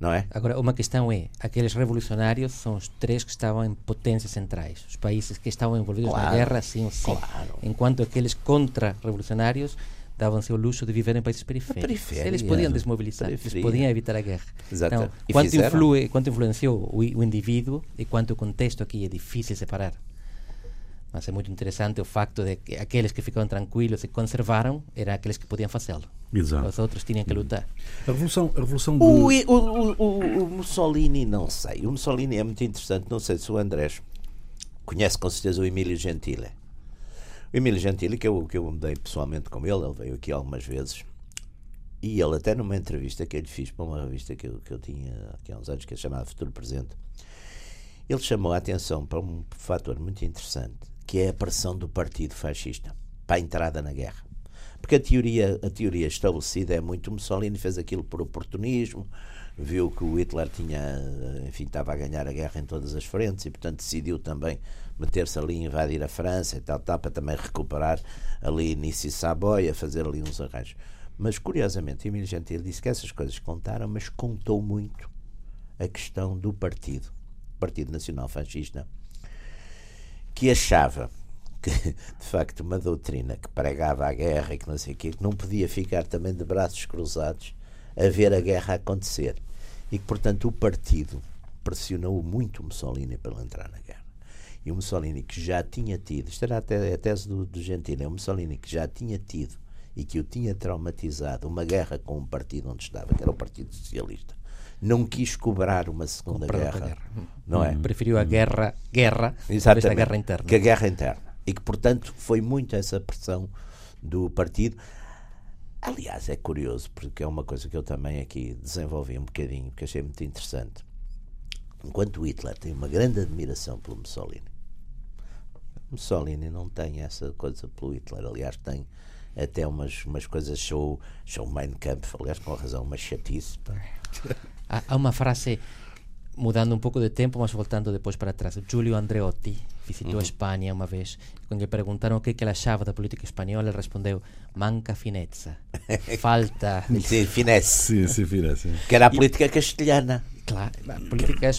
[SPEAKER 2] não é?
[SPEAKER 3] Agora, uma questão é, aqueles revolucionários são os três que estavam em potências centrais, os países que estavam envolvidos claro, na guerra, sim sim. Claro. Enquanto aqueles contra-revolucionários davam-se o luxo de viver em países periféricos. Eles podiam desmobilizar, eles podiam evitar a guerra. Exato. Então, quanto, influi, quanto influenciou o, o indivíduo e quanto o contexto aqui é difícil separar. Mas é muito interessante o facto de que aqueles que ficaram tranquilos e conservaram eram aqueles que podiam fazê-lo.
[SPEAKER 1] Exato.
[SPEAKER 3] Os outros tinham que lutar.
[SPEAKER 1] A revolução, a revolução
[SPEAKER 2] do... o, o, o, o, Mussolini, não sei. O Mussolini é muito interessante. Não sei se o Andrés conhece com certeza o Emílio Gentile. O Emílio Gentile, que eu, que eu me pessoalmente com ele, ele veio aqui algumas vezes. E ele, até numa entrevista que eu lhe fiz para uma revista que eu, que eu tinha há uns anos, que é chamada Futuro Presente, ele chamou a atenção para um fator muito interessante, que é a pressão do partido fascista para a entrada na guerra. Porque a teoria, a teoria estabelecida é muito Mussolini fez aquilo por oportunismo, viu que o Hitler tinha, enfim, estava a ganhar a guerra em todas as frentes e, portanto, decidiu também meter-se ali e invadir a França e tal, tal, para também recuperar ali Nice Saboia, fazer ali uns arranjos. Mas, curiosamente, Emílio Gentil disse que essas coisas contaram, mas contou muito a questão do partido, Partido Nacional Fascista, que achava que, de facto, uma doutrina que pregava a guerra e que não sei o quê, que não podia ficar também de braços cruzados a ver a guerra acontecer. E que, portanto, o partido pressionou muito Mussolini para entrar na guerra. E o Mussolini, que já tinha tido, isto era até a tese do, do Gentile, é o Mussolini que já tinha tido e que o tinha traumatizado uma guerra com um partido onde estava, que era o Partido Socialista, não quis cobrar uma segunda guerra, guerra, não é?
[SPEAKER 3] Preferiu a guerra, guerra, Exatamente, guerra interna.
[SPEAKER 2] Que a guerra interna. E que, portanto, foi muito essa pressão do partido. Aliás, é curioso, porque é uma coisa que eu também aqui desenvolvi um bocadinho, que achei muito interessante. Enquanto Hitler tem uma grande admiração pelo Mussolini, Mussolini não tem essa coisa pelo Hitler. Aliás, tem até umas, umas coisas show, show Mein Kampf, aliás, com razão, uma chatice.
[SPEAKER 3] Há, há uma frase, mudando um pouco de tempo, mas voltando depois para trás. Giulio Andreotti visitou uhum. a Espanha uma vez. Quando lhe perguntaram o que, que ele achava da política espanhola, ele respondeu: manca finezza. Falta.
[SPEAKER 2] Sim, finesse.
[SPEAKER 1] Sim, sim, finesse.
[SPEAKER 2] Que era a política castelhana.
[SPEAKER 3] Claro, a política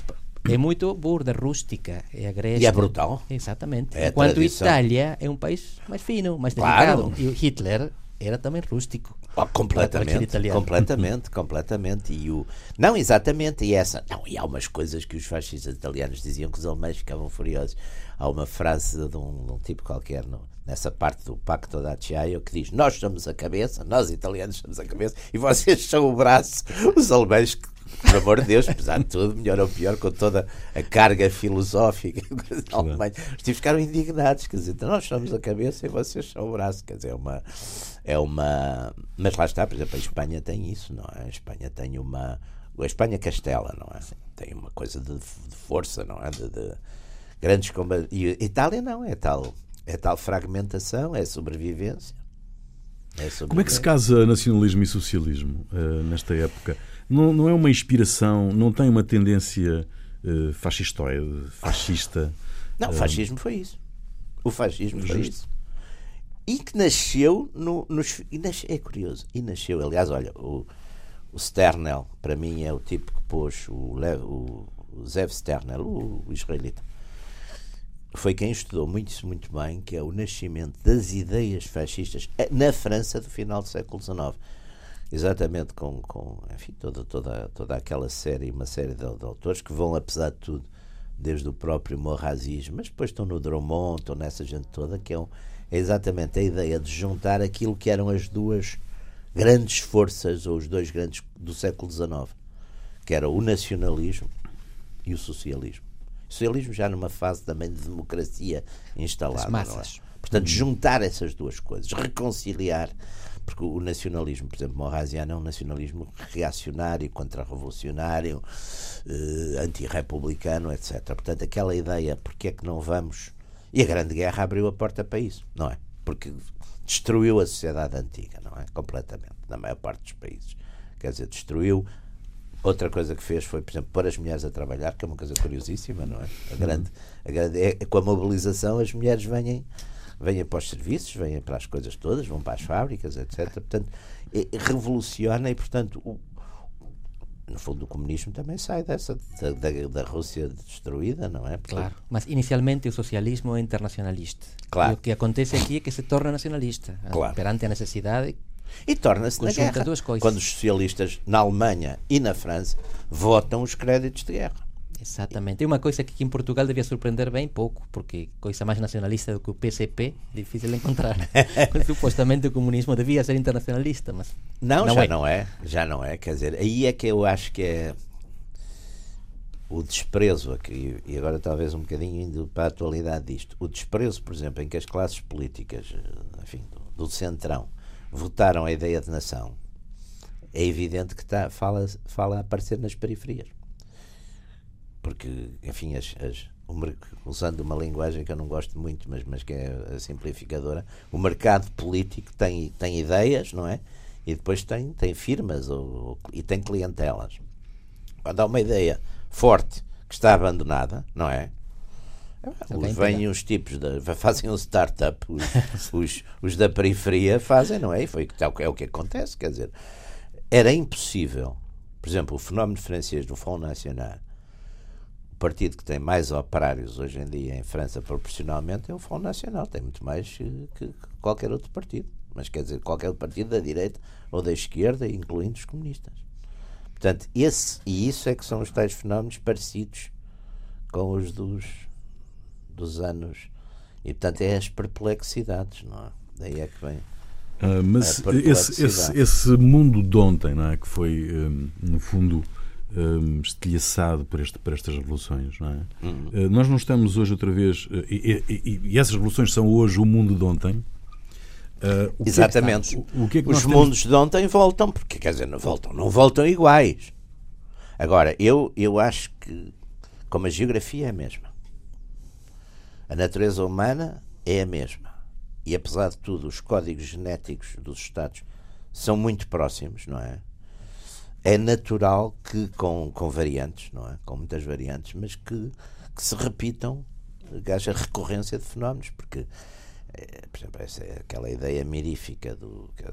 [SPEAKER 3] é muito burda, rústica. É a Grécia.
[SPEAKER 2] E é brutal.
[SPEAKER 3] Exatamente. É Enquanto a Itália é um país mais fino, mais delicado. Claro. E Hitler era também rústico.
[SPEAKER 2] Oh, completamente, completamente, completamente. E o... Não, exatamente, e essa. Não, e há umas coisas que os fascistas italianos diziam que os alemães ficavam furiosos. Há uma frase de um, de um tipo qualquer no, nessa parte do Pacto da Acciaio que diz: Nós somos a cabeça, nós italianos somos a cabeça, e vocês são o braço. Os alemães por amor de Deus, apesar de tudo, melhor ou pior, com toda a carga filosófica claro. os tipos ficaram indignados, quer dizer, nós somos a cabeça e vocês são o braço, quer dizer, é uma, é uma. Mas lá está, por exemplo, a Espanha tem isso, não é? A Espanha tem uma. A Espanha Castela, não é? Tem uma coisa de, de força, não é? De, de grandes combates. E a Itália não, é tal, é tal fragmentação, é sobrevivência.
[SPEAKER 1] É sobrevivência. Como é que se casa nacionalismo e socialismo uh, nesta época? Não, não é uma inspiração, não tem uma tendência uh, fascistoide, fascista?
[SPEAKER 2] Não, o fascismo foi isso. O fascismo foi isso e que nasceu no, nos. Nasce, é curioso. E nasceu, aliás, olha, o, o Sternel, para mim, é o tipo que pôs o, o, o Zev Sternel, o, o israelita. Foi quem estudou muito, muito bem, que é o nascimento das ideias fascistas eh, na França do final do século XIX. Exatamente com, com enfim, toda, toda, toda aquela série, uma série de, de autores que vão, apesar de tudo, desde o próprio Morrazis, mas depois estão no Drummond, estão nessa gente toda, que é um, é exatamente a ideia de juntar aquilo que eram as duas grandes forças, ou os dois grandes do século XIX, que era o nacionalismo e o socialismo. O socialismo já numa fase também de democracia instalada. Não é? Portanto, juntar essas duas coisas, reconciliar, porque o nacionalismo, por exemplo, Morraziano é um nacionalismo reacionário, contra-revolucionário, eh, anti-republicano, etc. Portanto, aquela ideia, porque é que não vamos e a Grande Guerra abriu a porta para isso, não é? Porque destruiu a sociedade antiga, não é? Completamente, na maior parte dos países. Quer dizer, destruiu. Outra coisa que fez foi, por exemplo, pôr as mulheres a trabalhar, que é uma coisa curiosíssima, não é? A grande, a grande, é, com a mobilização, as mulheres vêm, vêm para os serviços, vêm para as coisas todas, vão para as fábricas, etc. Portanto, é, revoluciona e, portanto, o, no fundo, o comunismo também sai dessa, da, da, da Rússia destruída, não é?
[SPEAKER 3] Porque... Claro, mas inicialmente o socialismo é internacionalista.
[SPEAKER 2] Claro.
[SPEAKER 3] E o que acontece aqui é que se torna nacionalista,
[SPEAKER 2] claro.
[SPEAKER 3] perante a necessidade.
[SPEAKER 2] E torna-se na guerra. Duas coisas. Quando os socialistas na Alemanha e na França votam os créditos de guerra.
[SPEAKER 3] Exatamente. É uma coisa que aqui em Portugal devia surpreender bem pouco, porque coisa mais nacionalista do que o PCP, difícil encontrar. Supostamente o comunismo devia ser internacionalista, mas.
[SPEAKER 2] Não, não já é. não é. Já não é. Quer dizer, aí é que eu acho que é o desprezo aqui, e agora talvez um bocadinho indo para a atualidade disto, o desprezo, por exemplo, em que as classes políticas, enfim, do, do centrão, votaram a ideia de nação é evidente que está, fala, fala a aparecer nas periferias. Porque, enfim, as, as, usando uma linguagem que eu não gosto muito, mas, mas que é a simplificadora, o mercado político tem, tem ideias, não é? E depois tem, tem firmas ou, e tem clientelas. Quando há uma ideia forte que está abandonada, não é? Os, vêm os tipos, de, fazem um startup, os, os, os, da periferia fazem, não é? E foi, é o que acontece, quer dizer, era impossível, por exemplo, o fenómeno francês do Front National, o partido que tem mais operários hoje em dia em França proporcionalmente é o Front National, tem muito mais que, que qualquer outro partido, mas quer dizer, qualquer partido da direita ou da esquerda, incluindo os comunistas. Portanto, esse, e isso é que são os tais fenómenos parecidos com os dos dos anos. E, portanto, é as perplexidades, não é? Daí é que vem.
[SPEAKER 1] Uh, mas esse, esse, esse, mundo de ontem, não é? Que foi, um, no fundo, um, estilhaçado por, este, por estas revoluções, não é? Uhum. Uh, nós não estamos hoje outra vez. Uh, e, e, e, essas revoluções são hoje o mundo de ontem.
[SPEAKER 2] Uh, Exatamente. Que é que o, o que é que Os mundos temos... de ontem voltam, porque quer dizer, não voltam, não voltam iguais. Agora, eu, eu acho que, como a geografia é a mesma, a natureza humana é a mesma. E apesar de tudo, os códigos genéticos dos Estados são muito próximos, não é? É natural que, com, com variantes, não é? Com muitas variantes, mas que, que se repitam, que haja recorrência de fenómenos, porque, é, por exemplo, essa é aquela ideia mirífica do que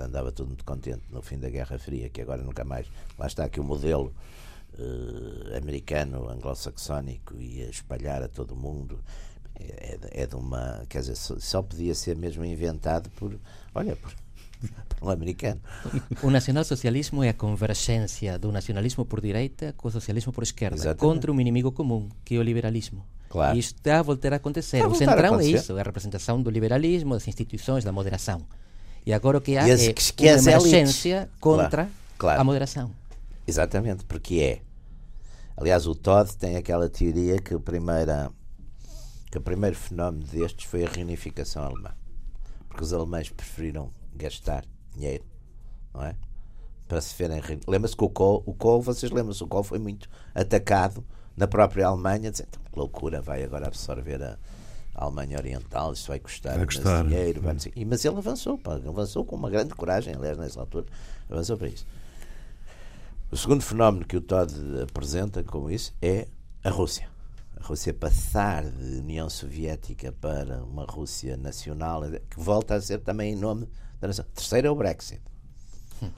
[SPEAKER 2] andava todo muito contente no fim da Guerra Fria, que agora nunca mais. Lá está aqui o modelo uh, americano, anglo-saxónico, ia espalhar a todo o mundo é, é, de uma. Quer dizer, só podia ser mesmo inventado por. Olha, por, por um americano.
[SPEAKER 3] O nacionalsocialismo é a convergência do nacionalismo por direita com o socialismo por esquerda, Exatamente. contra um inimigo comum, que é o liberalismo. Claro. E isto está a voltar a acontecer. Está o centrão é isso, é a representação do liberalismo, das instituições, da moderação. E agora o que há é
[SPEAKER 2] que
[SPEAKER 3] uma emergência contra claro, claro. a moderação.
[SPEAKER 2] Exatamente, porque é. Aliás, o Todd tem aquela teoria que a primeira que o primeiro fenómeno destes foi a reunificação alemã. Porque os alemães preferiram gastar dinheiro, não é? Para se verem. Lembra-se que o Kohl, o Kohl, vocês lembram-se, o Kohl foi muito atacado na própria Alemanha, dizendo então, que loucura, vai agora absorver a, a Alemanha Oriental, isso vai custar,
[SPEAKER 1] vai custar.
[SPEAKER 2] dinheiro. Vai, e, mas ele avançou, pá, avançou com uma grande coragem, aliás, nessa altura, avançou para isso. O segundo fenómeno que o Todd apresenta como isso é a Rússia a Rússia passar de União Soviética para uma Rússia nacional, que volta a ser também em nome da nação. Terceiro é o Brexit. Hum.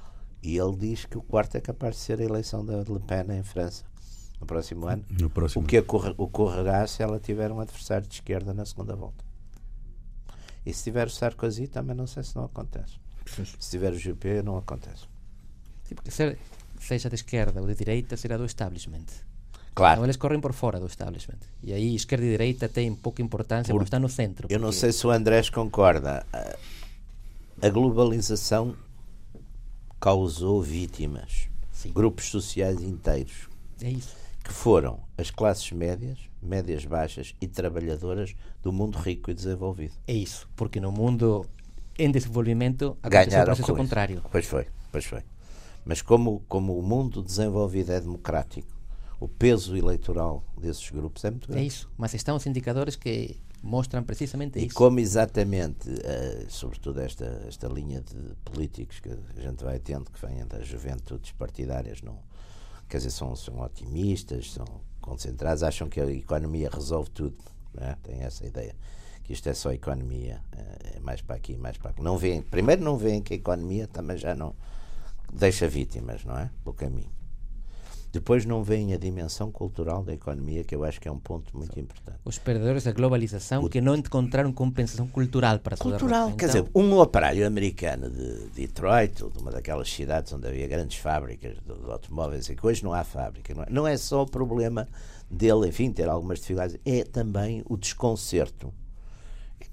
[SPEAKER 2] E ele diz que o quarto é capaz de ser a eleição da Le Pen em França no próximo ano.
[SPEAKER 1] No próximo.
[SPEAKER 2] O que ocorrerá se ela tiver um adversário de esquerda na segunda volta. E se tiver o Sarkozy, também não sei se não acontece. Se tiver o GP, não acontece.
[SPEAKER 3] Sim, porque seja de esquerda ou de direita, será do establishment.
[SPEAKER 2] Claro.
[SPEAKER 3] Então eles correm por fora do establishment. E aí esquerda e direita têm pouca importância por... porque está no centro.
[SPEAKER 2] Eu não sei se o Andrés concorda. A globalização causou vítimas, Sim. grupos sociais inteiros.
[SPEAKER 3] É isso.
[SPEAKER 2] Que foram as classes médias, médias baixas e trabalhadoras do mundo rico e desenvolvido.
[SPEAKER 3] É isso, porque no mundo em desenvolvimento aconteceu Ganharam o processo contrário.
[SPEAKER 2] Pois foi, pois foi. Mas como, como o mundo desenvolvido é democrático, o peso eleitoral desses grupos é muito grande.
[SPEAKER 3] É isso, mas estão os indicadores que mostram precisamente
[SPEAKER 2] e
[SPEAKER 3] isso.
[SPEAKER 2] E como exatamente, uh, sobretudo esta, esta linha de políticos que a gente vai tendo, que vêm das juventudes partidárias, não, quer dizer, são, são otimistas, são concentrados, acham que a economia resolve tudo, é? tem essa ideia que isto é só economia, eh, é mais para aqui, mais para aqui. Não veem, primeiro não veem que a economia também já não deixa vítimas, não é? Pelo caminho. Depois não vem a dimensão cultural da economia, que eu acho que é um ponto muito importante.
[SPEAKER 3] Os perdedores da globalização o... que não encontraram compensação cultural para
[SPEAKER 2] Cultural, quer então... dizer, um operário americano de Detroit, ou de uma daquelas cidades onde havia grandes fábricas de, de automóveis, e que hoje não há fábrica, não é, não é só o problema dele, enfim, ter algumas dificuldades, é também o desconcerto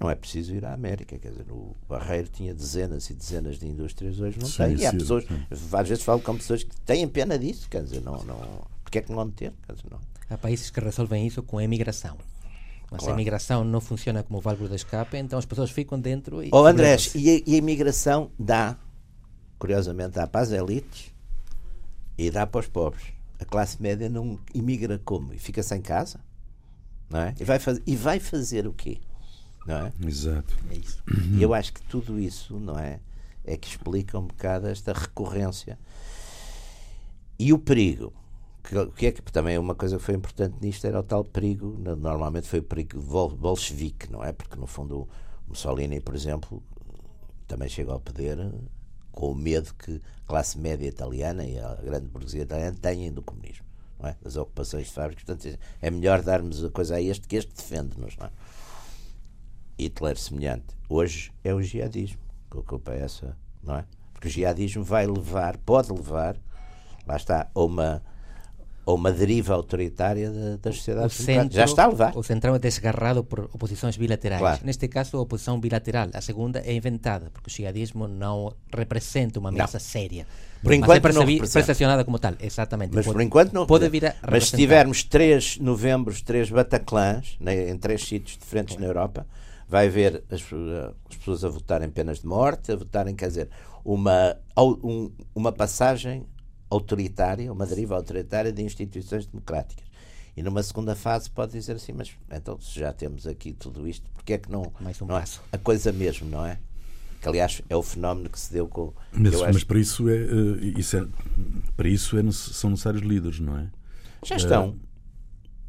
[SPEAKER 2] não é preciso ir à América, quer dizer, o Barreiro tinha dezenas e dezenas de indústrias, hoje não sim, tem. E há pessoas, às vezes falo com pessoas que têm pena disso, quer dizer, não, não, porque é que não vão ter? Quer dizer, não.
[SPEAKER 3] Há países que resolvem isso com a emigração. Mas claro. a imigração não funciona como válvula de escape, então as pessoas ficam dentro e.
[SPEAKER 2] Oh, Andrés, e a, e a imigração dá curiosamente, dá para as elites e dá para os pobres. A classe média não imigra como? E fica sem casa? Não é? E vai, faz, e vai fazer o quê? Não é?
[SPEAKER 1] Exato.
[SPEAKER 2] É isso. E eu acho que tudo isso, não é? É que explica um bocado esta recorrência. E o perigo, que, que é que também uma coisa que foi importante nisto era o tal perigo, normalmente foi o perigo bolchevique, não é? Porque no fundo Mussolini, por exemplo, também chega ao poder com o medo que a classe média italiana e a grande burguesia italiana têm do comunismo, não é? Das ocupações de fábricas. Portanto, é melhor darmos a coisa a este que este defende-nos, não é? Hitler semelhante. Hoje é o jihadismo que ocupa essa, não é? Porque o jihadismo vai levar, pode levar, lá está, a uma ou uma deriva autoritária da, das sociedades
[SPEAKER 3] centro,
[SPEAKER 2] Já está a levar.
[SPEAKER 3] O central é desgarrado por oposições bilaterais. Claro. Neste caso, a oposição bilateral. A segunda é inventada, porque o jihadismo não representa uma ameaça séria.
[SPEAKER 2] Por enquanto
[SPEAKER 3] mas é
[SPEAKER 2] não
[SPEAKER 3] percepcionada como tal, exatamente.
[SPEAKER 2] Mas pode, por enquanto não
[SPEAKER 3] pode vir a
[SPEAKER 2] Mas se tivermos três novembros, três Bataclãs, né, em três sítios diferentes na Europa, vai haver as, as, pessoas a votarem penas de morte, a votarem, quer dizer, uma, um, uma passagem autoritária, uma deriva autoritária de instituições democráticas. E numa segunda fase pode dizer assim, mas então se já temos aqui tudo isto, porque é que não,
[SPEAKER 3] Mais um
[SPEAKER 2] não
[SPEAKER 3] é
[SPEAKER 2] a coisa mesmo, não é? Que aliás é o fenómeno que se deu com.
[SPEAKER 1] Mas, mas acho... para isso, é, uh, isso é, para isso é, são necessários líderes, não é?
[SPEAKER 2] Já estão. Uh,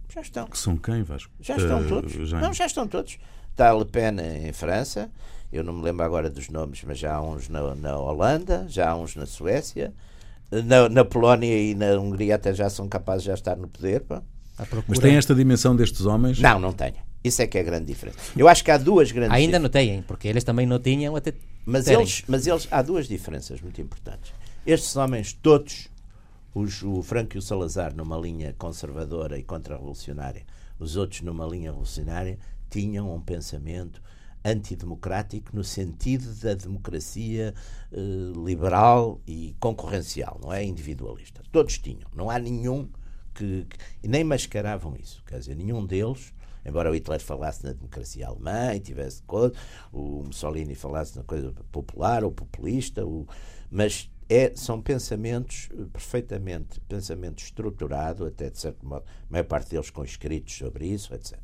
[SPEAKER 2] já estão.
[SPEAKER 1] Que são quem, Vasco?
[SPEAKER 2] Já estão uh, todos. Já... Não, já estão todos. Está Le Pen em França, eu não me lembro agora dos nomes, mas já há uns na, na Holanda, já há uns na Suécia, na, na, Polónia e na Hungria até já são capazes de já estar no poder. Pá.
[SPEAKER 1] Mas tem esta dimensão destes homens?
[SPEAKER 2] Não, não tem. Isso é que é a grande diferença. Eu acho que há duas grandes
[SPEAKER 3] Ainda não têm, porque eles também não tinham até.
[SPEAKER 2] Mas eles, mas eles, há duas diferenças muito importantes. Estes homens, todos, os, o Franco e o Salazar, numa linha conservadora e contra-revolucionária, os outros numa linha revolucionária, tinham um pensamento antidemocrático no sentido da democracia eh, liberal e concorrencial, não é individualista. Todos tinham, não há nenhum que, que nem mascaravam isso, quer dizer, nenhum deles embora o Hitler falasse na democracia alemã e tivesse coisa, o Mussolini falasse na coisa popular ou populista, o, mas é, são pensamentos eh, perfeitamente, pensamento estruturado, até de certo modo, a maior parte deles com escritos sobre isso, etc.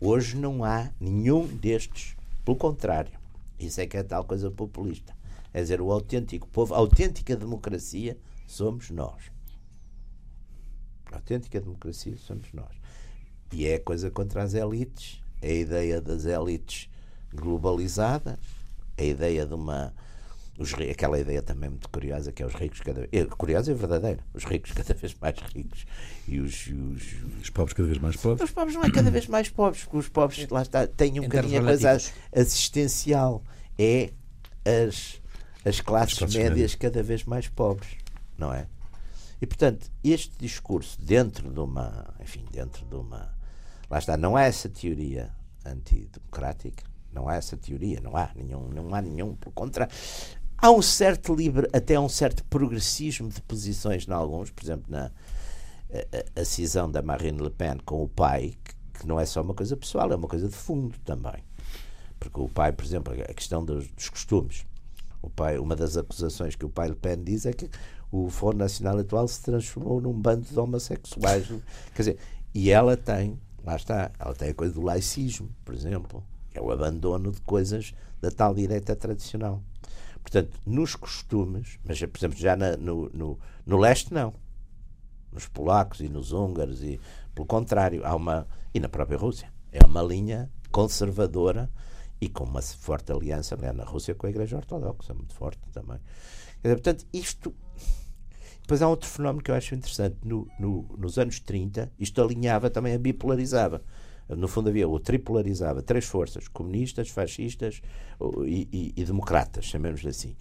[SPEAKER 2] Hoje não há nenhum destes. Pelo contrário, isso é que é tal coisa populista. É dizer, o autêntico povo, a autêntica democracia somos nós. A autêntica democracia somos nós. E é coisa contra as elites, é a ideia das elites globalizadas, é a ideia de uma os, aquela ideia também muito curiosa que é os ricos cada vez. É, curiosa e verdadeira. Os ricos cada vez mais ricos e os, os,
[SPEAKER 1] os pobres cada vez mais pobres.
[SPEAKER 2] Os pobres não é cada vez mais pobres, porque os pobres lá está, têm um bocadinho a coisa assistencial. É as, as classes, as classes médias, médias cada vez mais pobres, não é? E portanto, este discurso dentro de uma, enfim, dentro de uma, lá está, não há essa teoria antidemocrática, não há essa teoria, não há nenhum, não há nenhum, por contra, há um certo livre, até um certo progressismo de posições em alguns, por exemplo, na a, a, cisão da Marine Le Pen com o pai, que, que, não é só uma coisa pessoal, é uma coisa de fundo também. Porque o pai, por exemplo, a questão dos, dos costumes. O pai, uma das acusações que o pai Le Pen diz é que o Fórum Nacional atual se transformou num bando de homossexuais. Quer dizer, e ela tem, lá está, ela tem a coisa do laicismo, por exemplo, que é o abandono de coisas da tal direita tradicional. Portanto, nos costumes, mas por exemplo, já na, no, no, no leste não. Nos polacos e nos húngaros, e pelo contrário, há uma. E na própria Rússia. É uma linha conservadora e com uma forte aliança né, na Rússia com a Igreja Ortodoxa, muito forte também. Dizer, portanto, isto. Depois há outro fenómeno que eu acho interessante. No, no, nos anos 30, isto alinhava também a bipolarizava no fundo havia ou tripolarizava três forças, comunistas, fascistas e, e, e democratas, chamemos-lhe assim.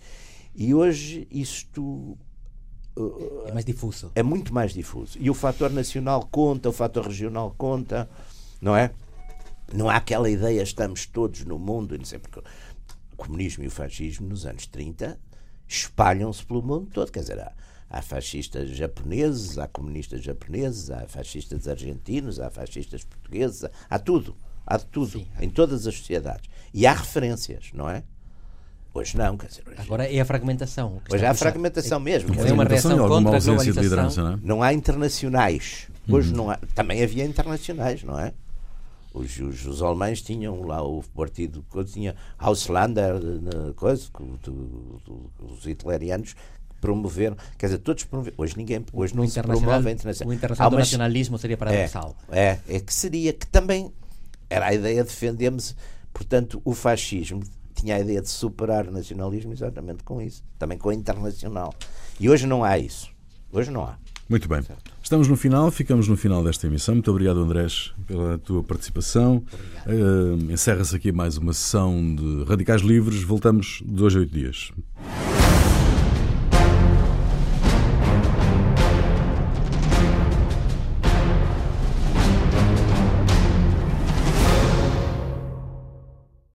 [SPEAKER 2] E hoje isto
[SPEAKER 3] é mais difuso.
[SPEAKER 2] É muito mais difuso. E o fator nacional conta, o fator regional conta, não é? Não há aquela ideia, estamos todos no mundo, não sei porque o comunismo e o fascismo nos anos 30 espalham-se pelo mundo todo. Quer dizer, há, Há fascistas japoneses, há comunistas japoneses, há fascistas argentinos, há fascistas portugueses, há tudo. Há de tudo, Sim, em todas as sociedades. E há referências, não é? Hoje não, quer dizer, hoje,
[SPEAKER 3] Agora é a fragmentação. que
[SPEAKER 2] hoje há
[SPEAKER 3] a puxar-
[SPEAKER 2] fragmentação mesmo.
[SPEAKER 3] É
[SPEAKER 2] quer dizer,
[SPEAKER 3] uma reação
[SPEAKER 1] alguma
[SPEAKER 3] contra a
[SPEAKER 1] ausência de
[SPEAKER 3] globalização.
[SPEAKER 1] liderança, não é?
[SPEAKER 2] Não há internacionais. Hoje
[SPEAKER 3] Uhum.
[SPEAKER 2] não há. Também havia internacionais, não é? Os, os, os alemães tinham lá o partido, coisa, tinha Auslander, na coisa, os hitlerianos promoveram, quer dizer, todos promoveram. Hoje ninguém, hoje
[SPEAKER 3] O
[SPEAKER 2] não se promove a internacional.
[SPEAKER 3] o internacional do nacionalismo seria
[SPEAKER 2] é,
[SPEAKER 3] paradoxal.
[SPEAKER 2] é, é que seria que também era a ideia de defendermos, portanto, o fascismo tinha a ideia de superar o nacionalismo exatamente com isso, também com o internacional. E hoje não há isso. Hoje não há.
[SPEAKER 1] Muito bem. Estamos no final, ficamos no final desta emissão. Muito obrigado, Andrés, pela tua participação. Eh, Encerra-se aqui mais uma sessão de Radicais Livres. Voltamos de hoje a oito dias.